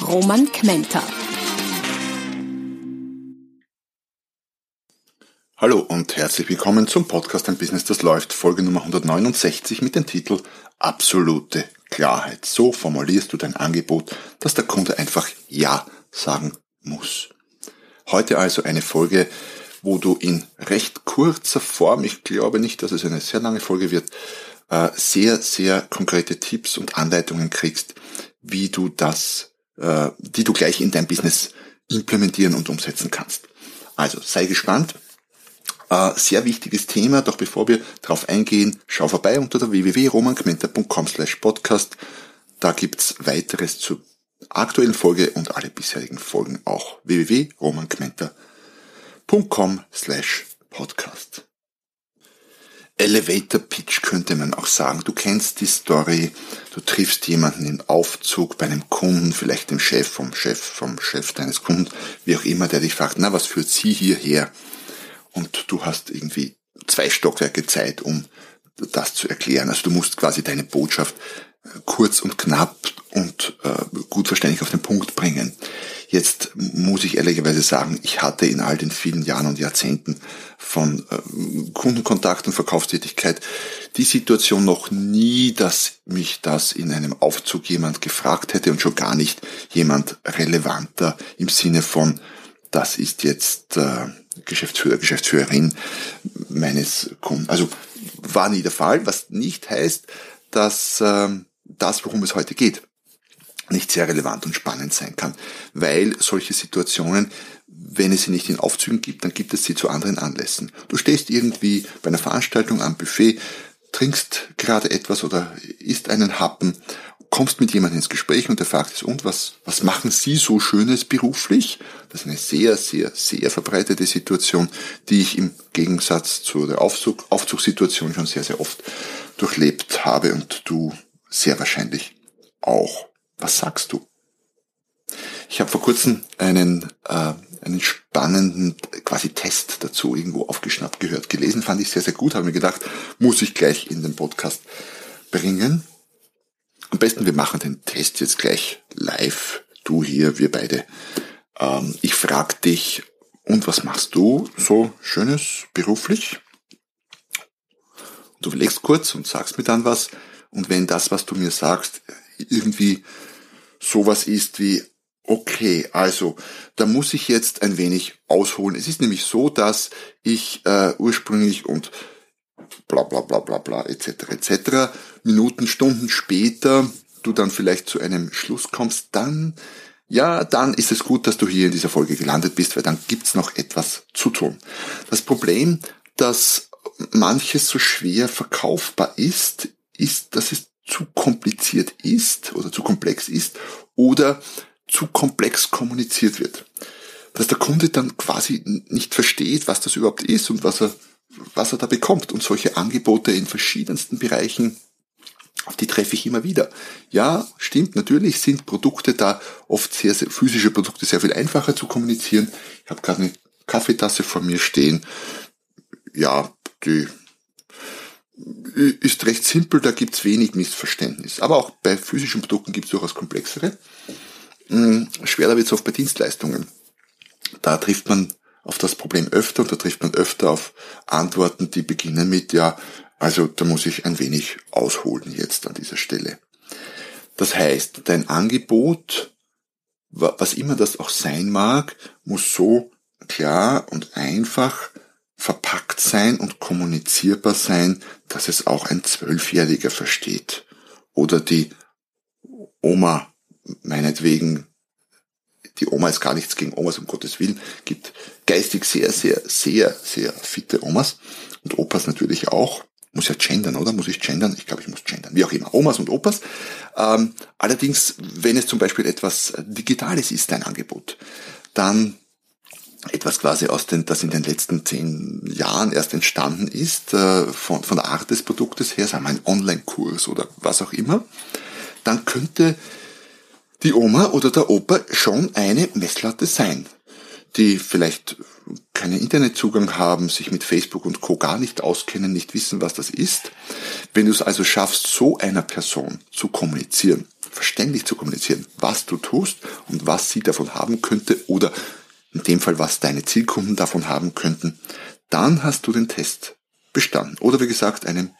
Roman Kmenter. Hallo und herzlich willkommen zum Podcast Ein Business, das läuft, Folge Nummer 169 mit dem Titel Absolute Klarheit. So formulierst du dein Angebot, dass der Kunde einfach Ja sagen muss. Heute also eine Folge, wo du in recht kurzer Form, ich glaube nicht, dass es eine sehr lange Folge wird, äh, sehr, sehr konkrete Tipps und Anleitungen kriegst, wie du das, äh, die du gleich in dein Business implementieren und umsetzen kannst. Also sei gespannt. Äh, sehr wichtiges Thema, doch bevor wir darauf eingehen, schau vorbei unter der www.romangmenta.com slash podcast. Da gibt's weiteres zur aktuellen Folge und alle bisherigen Folgen auch www.romangmenta.com slash podcast. Elevator Pitch könnte man auch sagen. Du kennst die Story, du triffst jemanden im Aufzug bei einem Kunden, vielleicht dem Chef vom Chef, vom Chef deines Kunden, wie auch immer, der dich fragt, na, was führt Sie hierher? Und du hast irgendwie zwei Stockwerke Zeit, um das zu erklären. Also du musst quasi deine Botschaft kurz und knapp und äh, gut verständlich auf den Punkt bringen. Jetzt muss ich ehrlicherweise sagen, ich hatte in all den vielen Jahren und Jahrzehnten von äh, Kundenkontakt und Verkaufstätigkeit die Situation noch nie, dass mich das in einem Aufzug jemand gefragt hätte und schon gar nicht jemand relevanter im Sinne von, das ist jetzt äh, Geschäftsführer, Geschäftsführerin meines Kunden. Also war nie der Fall, was nicht heißt, dass äh, das, worum es heute geht, nicht sehr relevant und spannend sein kann, weil solche Situationen, wenn es sie nicht in Aufzügen gibt, dann gibt es sie zu anderen Anlässen. Du stehst irgendwie bei einer Veranstaltung am Buffet, trinkst gerade etwas oder isst einen Happen, kommst mit jemandem ins Gespräch und der fragt es, und was, was machen Sie so Schönes beruflich? Das ist eine sehr, sehr, sehr verbreitete Situation, die ich im Gegensatz zu der Aufzug, Aufzugssituation schon sehr, sehr oft durchlebt habe und du sehr wahrscheinlich auch. Was sagst du? Ich habe vor kurzem einen, äh, einen spannenden quasi Test dazu irgendwo aufgeschnappt gehört. Gelesen fand ich sehr, sehr gut, habe mir gedacht, muss ich gleich in den Podcast bringen. Am besten, wir machen den Test jetzt gleich live. Du hier, wir beide. Ähm, ich frage dich, und was machst du so Schönes beruflich? Du überlegst kurz und sagst mir dann was. Und wenn das, was du mir sagst, irgendwie sowas ist wie, okay, also da muss ich jetzt ein wenig ausholen. Es ist nämlich so, dass ich äh, ursprünglich und bla bla bla bla bla etc. etc. Minuten, Stunden später du dann vielleicht zu einem Schluss kommst, dann ja, dann ist es gut, dass du hier in dieser Folge gelandet bist, weil dann gibt's noch etwas zu tun. Das Problem, dass manches so schwer verkaufbar ist, ist, dass es zu kompliziert ist oder zu komplex ist oder zu komplex kommuniziert wird. Dass der Kunde dann quasi nicht versteht, was das überhaupt ist und was er, was er da bekommt. Und solche Angebote in verschiedensten Bereichen, auf die treffe ich immer wieder. Ja, stimmt, natürlich sind Produkte da oft sehr, sehr physische Produkte sehr viel einfacher zu kommunizieren. Ich habe gerade eine Kaffeetasse vor mir stehen. Ja, die ist recht simpel, da gibt's wenig Missverständnis. Aber auch bei physischen Produkten gibt's durchaus komplexere. Hm, schwerer wird's oft bei Dienstleistungen. Da trifft man auf das Problem öfter und da trifft man öfter auf Antworten, die beginnen mit, ja, also da muss ich ein wenig ausholen jetzt an dieser Stelle. Das heißt, dein Angebot, was immer das auch sein mag, muss so klar und einfach verpackt sein und kommunizierbar sein, dass es auch ein Zwölfjähriger versteht. Oder die Oma, meinetwegen, die Oma ist gar nichts gegen Omas, um Gottes Willen, gibt geistig sehr, sehr, sehr, sehr fitte Omas und Opas natürlich auch. muss ja gendern, oder? Muss ich gendern? Ich glaube, ich muss gendern. Wie auch immer. Omas und Opas. Ähm, allerdings, wenn es zum Beispiel etwas Digitales ist, dein Angebot, dann etwas quasi aus den, das in den letzten zehn Jahren erst entstanden ist, äh, von, von der Art des Produktes her, sagen wir ein Online-Kurs oder was auch immer, dann könnte die Oma oder der Opa schon eine Messlatte sein, die vielleicht keinen Internetzugang haben, sich mit Facebook und Co. gar nicht auskennen, nicht wissen, was das ist. Wenn du es also schaffst, so einer Person zu kommunizieren, verständlich zu kommunizieren, was du tust und was sie davon haben könnte oder in dem Fall, was deine Zielkunden davon haben könnten, dann hast du den Test bestanden. Oder wie gesagt, einem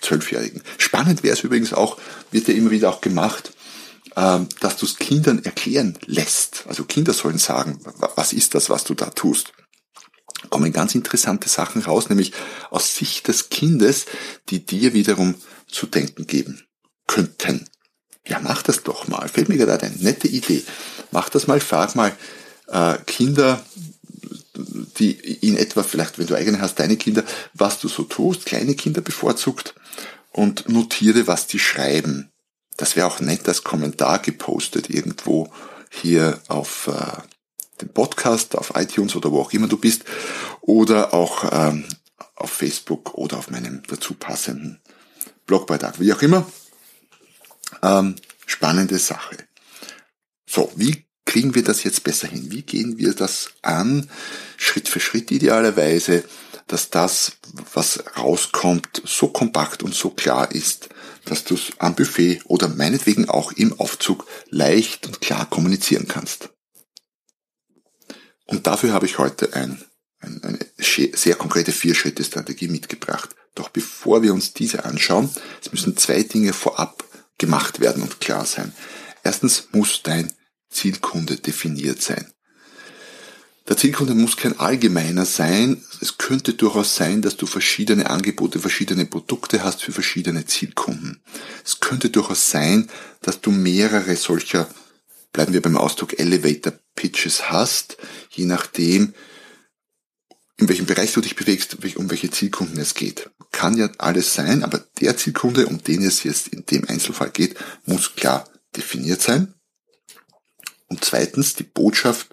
Zwölfjährigen. Spannend wäre es übrigens auch, wird ja immer wieder auch gemacht, ähm, dass du es Kindern erklären lässt. Also Kinder sollen sagen, was ist das, was du da tust. Kommen ganz interessante Sachen raus, nämlich aus Sicht des Kindes, die dir wiederum zu denken geben könnten. Ja, mach das doch mal. Fällt mir gerade eine nette Idee. Mach das mal, frag mal äh, Kinder, die in etwa, vielleicht wenn du eigene hast, deine Kinder, was du so tust, kleine Kinder bevorzugt und notiere, was die schreiben. Das wäre auch nett als Kommentar gepostet irgendwo hier auf äh, dem Podcast, auf iTunes oder wo auch immer du bist oder auch ähm, auf Facebook oder auf meinem dazu passenden Blogbeitrag, wie auch immer. Ähm, spannende Sache. So, wie kriegen wir das jetzt besser hin? Wie gehen wir das an? Schritt für Schritt idealerweise, dass das, was rauskommt, so kompakt und so klar ist, dass du es am Buffet oder meinetwegen auch im Aufzug leicht und klar kommunizieren kannst. Und dafür habe ich heute ein, ein, eine sehr konkrete Vier-Schritte-Strategie mitgebracht. Doch bevor wir uns diese anschauen, es müssen zwei Dinge vorab gemacht werden und klar sein. Erstens muss dein Zielkunde definiert sein. Der Zielkunde muss kein allgemeiner sein. Es könnte durchaus sein, dass du verschiedene Angebote, verschiedene Produkte hast für verschiedene Zielkunden. Es könnte durchaus sein, dass du mehrere solcher, bleiben wir beim Ausdruck Elevator Pitches hast, je nachdem, in welchem Bereich du dich bewegst, um welche Zielkunden es geht. Kann ja alles sein, aber der Zielkunde, um den es jetzt in dem Einzelfall geht, muss klar definiert sein. Und zweitens, die Botschaft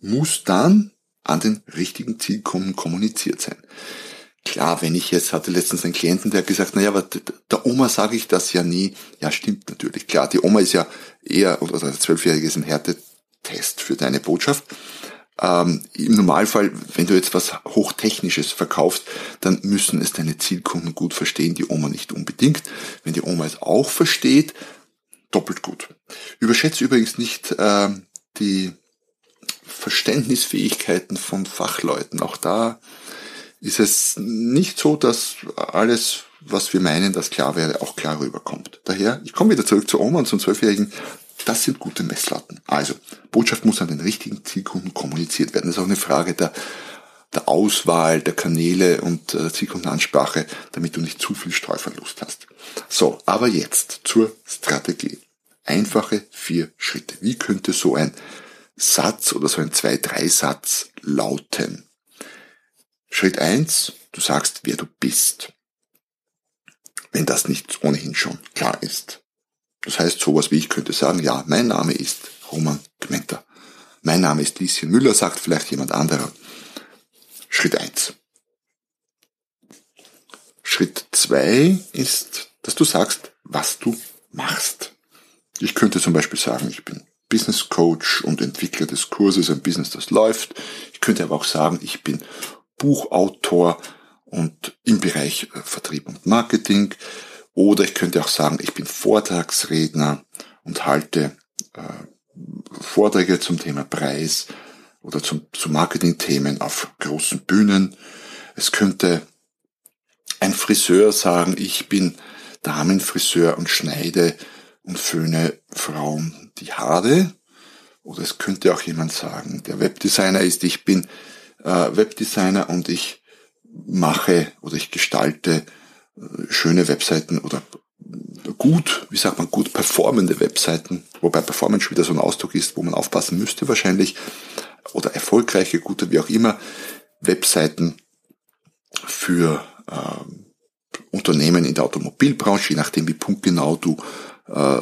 muss dann an den richtigen Zielkunden kommuniziert sein. Klar, wenn ich jetzt hatte letztens einen Klienten, der hat gesagt, naja, aber der Oma sage ich das ja nie. Ja, stimmt natürlich. Klar, die Oma ist ja eher, oder der Zwölfjährige ist ein Härtetest für deine Botschaft. Ähm, Im Normalfall, wenn du jetzt was Hochtechnisches verkaufst, dann müssen es deine Zielkunden gut verstehen, die Oma nicht unbedingt. Wenn die Oma es auch versteht, doppelt gut. Überschätze übrigens nicht äh, die Verständnisfähigkeiten von Fachleuten. Auch da ist es nicht so, dass alles, was wir meinen, das klar wäre, auch klar rüberkommt. Daher, ich komme wieder zurück zu Oma und zum Zwölfjährigen. Das sind gute Messlatten. Also, Botschaft muss an den richtigen Zielkunden kommuniziert werden. Das ist auch eine Frage der, der Auswahl der Kanäle und äh, Zielkundenansprache, damit du nicht zu viel Streuverlust hast. So, aber jetzt zur Strategie. Einfache vier Schritte. Wie könnte so ein Satz oder so ein Zwei-Drei-Satz lauten? Schritt eins: du sagst, wer du bist. Wenn das nicht ohnehin schon klar ist. Das heißt, sowas wie ich könnte sagen, ja, mein Name ist Roman Gmenter. Mein Name ist Lieschen Müller, sagt vielleicht jemand anderer. Schritt eins. Schritt zwei ist, dass du sagst, was du machst. Ich könnte zum Beispiel sagen, ich bin Business Coach und Entwickler des Kurses Ein Business, das läuft. Ich könnte aber auch sagen, ich bin Buchautor und im Bereich äh, Vertrieb und Marketing. Oder ich könnte auch sagen, ich bin Vortragsredner und halte äh, Vorträge zum Thema Preis oder zum, zu Marketingthemen auf großen Bühnen. Es könnte ein Friseur sagen, ich bin Damenfriseur und schneide und föhne Frauen die Haare. Oder es könnte auch jemand sagen, der Webdesigner ist, ich bin äh, Webdesigner und ich mache oder ich gestalte äh, schöne Webseiten oder gut, wie sagt man, gut performende Webseiten, wobei Performance wieder so ein Ausdruck ist, wo man aufpassen müsste wahrscheinlich, oder erfolgreiche, gute, wie auch immer, Webseiten für ähm, Unternehmen in der Automobilbranche, je nachdem wie punktgenau du äh,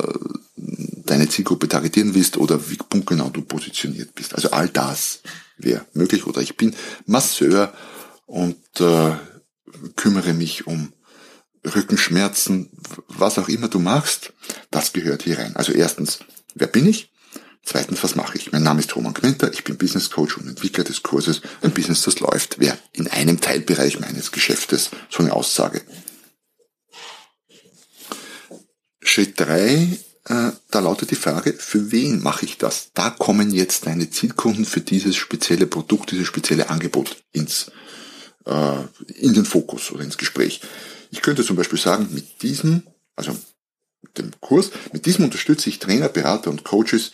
deine Zielgruppe targetieren willst oder wie punktgenau du positioniert bist. Also all das wäre möglich. Oder ich bin Masseur und äh, kümmere mich um Rückenschmerzen, was auch immer du machst, das gehört hier rein. Also erstens, wer bin ich? Zweitens, was mache ich? Mein Name ist Roman Quenter, ich bin Business Coach und Entwickler des Kurses Ein Business, das läuft. Wer in einem Teilbereich meines Geschäftes so eine Aussage. Schritt drei, äh, da lautet die Frage, für wen mache ich das? Da kommen jetzt deine Zielkunden für dieses spezielle Produkt, dieses spezielle Angebot ins, äh, in den Fokus oder ins Gespräch. Ich könnte zum Beispiel sagen, mit diesem, also mit dem Kurs, mit diesem unterstütze ich Trainer, Berater und Coaches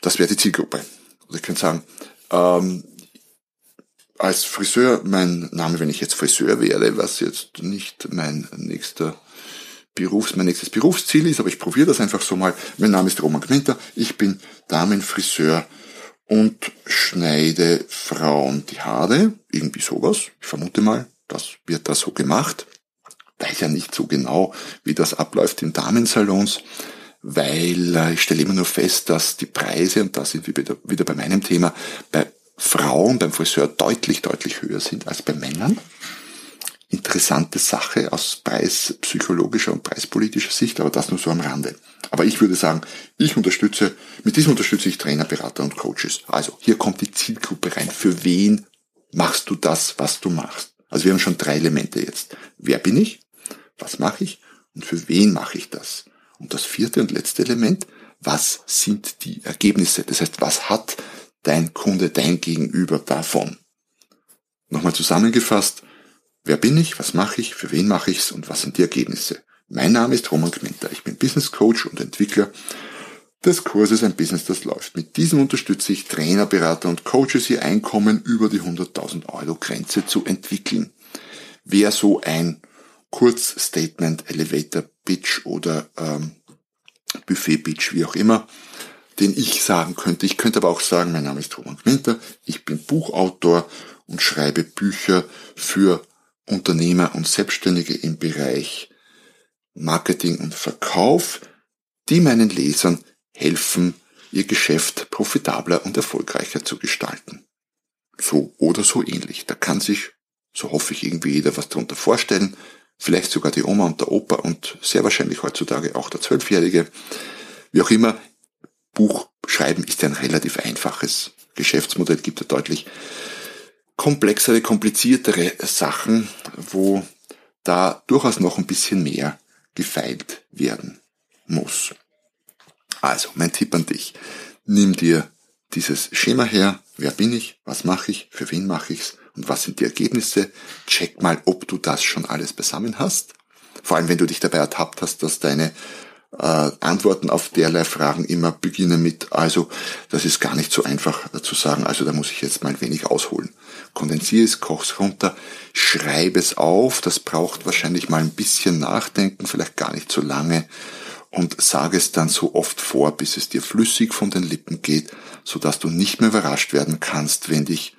das wäre die Zielgruppe. Oder ich könnte sagen, ähm, als Friseur, mein Name, wenn ich jetzt Friseur wäre, was jetzt nicht mein nächster Berufs, mein nächstes Berufsziel ist, aber ich probiere das einfach so mal. Mein Name ist Roman Gminter, ich bin Damenfriseur und schneide Frauen die Haare, irgendwie sowas. Ich vermute mal, das wird da so gemacht. Weiß ja nicht so genau, wie das abläuft in Damensalons weil äh, ich stelle immer nur fest, dass die Preise, und da sind wir wieder, wieder bei meinem Thema, bei Frauen beim Friseur deutlich, deutlich höher sind als bei Männern. Interessante Sache aus preispsychologischer und preispolitischer Sicht, aber das nur so am Rande. Aber ich würde sagen, ich unterstütze, mit diesem unterstütze ich Trainer, Berater und Coaches. Also, hier kommt die Zielgruppe rein. Für wen machst du das, was du machst? Also wir haben schon drei Elemente jetzt. Wer bin ich? Was mache ich? Und für wen mache ich das? Und das vierte und letzte Element, was sind die Ergebnisse? Das heißt, was hat dein Kunde, dein Gegenüber davon? Nochmal zusammengefasst, wer bin ich, was mache ich, für wen mache ich's und was sind die Ergebnisse? Mein Name ist Roman Gmenter, ich bin Business Coach und Entwickler des Kurses Ein Business, das läuft. Mit diesem unterstütze ich Trainer, Berater und Coaches, ihr Einkommen über die 100.000 Euro Grenze zu entwickeln. Wer so ein Kurzstatement, Elevator Pitch oder ähm, Buffet Pitch, wie auch immer, den ich sagen könnte. Ich könnte aber auch sagen, mein Name ist Roman Winter, ich bin Buchautor und schreibe Bücher für Unternehmer und Selbstständige im Bereich Marketing und Verkauf, die meinen Lesern helfen, ihr Geschäft profitabler und erfolgreicher zu gestalten. So oder so ähnlich. Da kann sich, so hoffe ich, irgendwie jeder was darunter vorstellen vielleicht sogar die Oma und der Opa und sehr wahrscheinlich heutzutage auch der Zwölfjährige. Wie auch immer, Buch schreiben ist ein relativ einfaches Geschäftsmodell, gibt ja deutlich komplexere, kompliziertere Sachen, wo da durchaus noch ein bisschen mehr gefeilt werden muss. Also, mein Tipp an dich. Nimm dir dieses Schema her. Wer bin ich? Was mache ich? Für wen mache ich's? Und was sind die Ergebnisse. Check mal, ob du das schon alles beisammen hast. Vor allem, wenn du dich dabei ertappt hast, dass deine äh, Antworten auf derlei Fragen immer beginnen mit, also das ist gar nicht so einfach zu sagen, also da muss ich jetzt mal ein wenig ausholen. Kondensiere es, koch's runter, schreibe es auf, das braucht wahrscheinlich mal ein bisschen Nachdenken, vielleicht gar nicht so lange und sage es dann so oft vor, bis es dir flüssig von den Lippen geht, so dass du nicht mehr überrascht werden kannst, wenn dich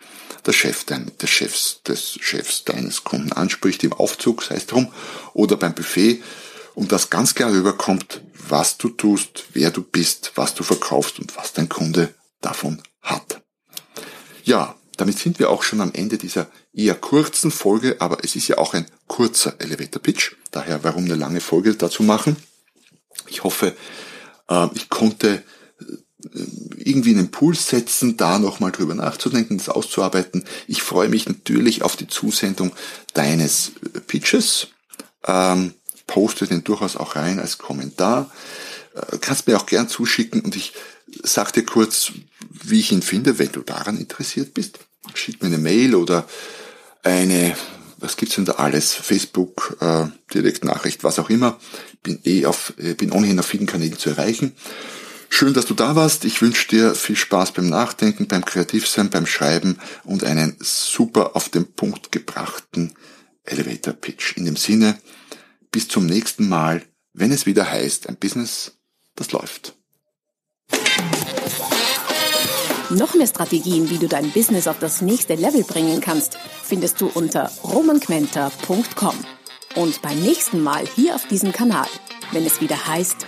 der Chef dein, Chefs, des Chefs deines Kunden anspricht im Aufzug, sei es drum, oder beim Buffet, und das ganz klar rüberkommt, was du tust, wer du bist, was du verkaufst und was dein Kunde davon hat. Ja, damit sind wir auch schon am Ende dieser eher kurzen Folge, aber es ist ja auch ein kurzer Elevator Pitch, daher warum eine lange Folge dazu machen. Ich hoffe, äh, ich konnte irgendwie einen Impuls setzen, da nochmal drüber nachzudenken, das auszuarbeiten. Ich freue mich natürlich auf die Zusendung deines Pitches. Ähm, poste den durchaus auch rein als Kommentar. Äh, kannst mir auch gern zuschicken und ich sag dir kurz, wie ich ihn finde, wenn du daran interessiert bist. Schick mir eine Mail oder eine, was gibt's denn da alles? Facebook, äh, Direktnachricht, was auch immer. Bin eh auf, äh, bin ohnehin auf vielen Kanälen zu erreichen. Schön, dass du da warst. Ich wünsche dir viel Spaß beim Nachdenken, beim Kreativsein, beim Schreiben und einen super auf den Punkt gebrachten Elevator Pitch. In dem Sinne, bis zum nächsten Mal, wenn es wieder heißt, ein Business, das läuft. Noch mehr Strategien, wie du dein Business auf das nächste Level bringen kannst, findest du unter romanquenter.com. und beim nächsten Mal hier auf diesem Kanal, wenn es wieder heißt,